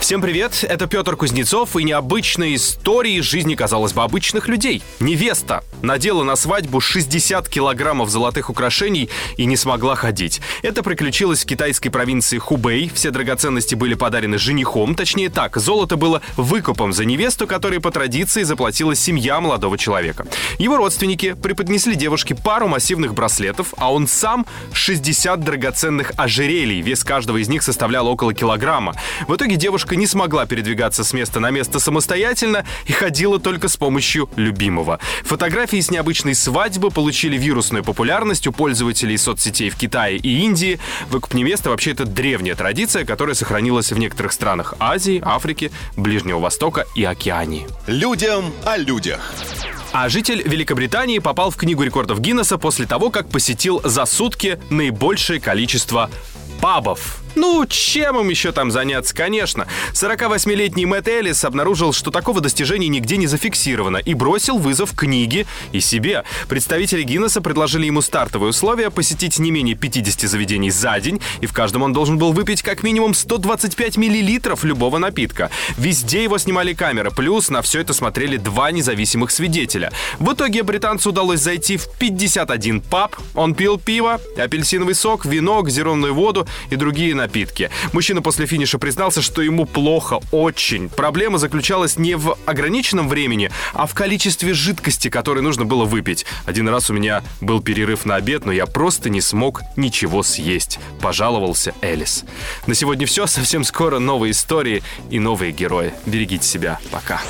Всем привет, это Петр Кузнецов и необычные истории из жизни, казалось бы, обычных людей. Невеста надела на свадьбу 60 килограммов золотых украшений и не смогла ходить. Это приключилось в китайской провинции Хубэй. Все драгоценности были подарены женихом, точнее так, золото было выкупом за невесту, которой по традиции заплатила семья молодого человека. Его родственники преподнесли девушке пару массивных браслетов, а он сам 60 драгоценных ожерелий. Вес каждого из них составлял около килограмма. В итоге девушка не смогла передвигаться с места на место самостоятельно и ходила только с помощью любимого. Фотографии с необычной свадьбы получили вирусную популярность у пользователей соцсетей в Китае и Индии. Выкуп невесты вообще это древняя традиция, которая сохранилась в некоторых странах Азии, Африки, Ближнего Востока и Океании. Людям о людях. А житель Великобритании попал в Книгу рекордов Гиннесса после того, как посетил за сутки наибольшее количество пабов. Ну, чем им еще там заняться, конечно. 48-летний Мэтт Эллис обнаружил, что такого достижения нигде не зафиксировано и бросил вызов книге и себе. Представители Гиннесса предложили ему стартовые условия посетить не менее 50 заведений за день, и в каждом он должен был выпить как минимум 125 миллилитров любого напитка. Везде его снимали камеры, плюс на все это смотрели два независимых свидетеля. В итоге британцу удалось зайти в 51 паб. Он пил пиво, апельсиновый сок, вино, газированную воду и другие напитки напитки. Мужчина после финиша признался, что ему плохо, очень. Проблема заключалась не в ограниченном времени, а в количестве жидкости, которой нужно было выпить. Один раз у меня был перерыв на обед, но я просто не смог ничего съесть. Пожаловался Элис. На сегодня все. Совсем скоро новые истории и новые герои. Берегите себя. Пока.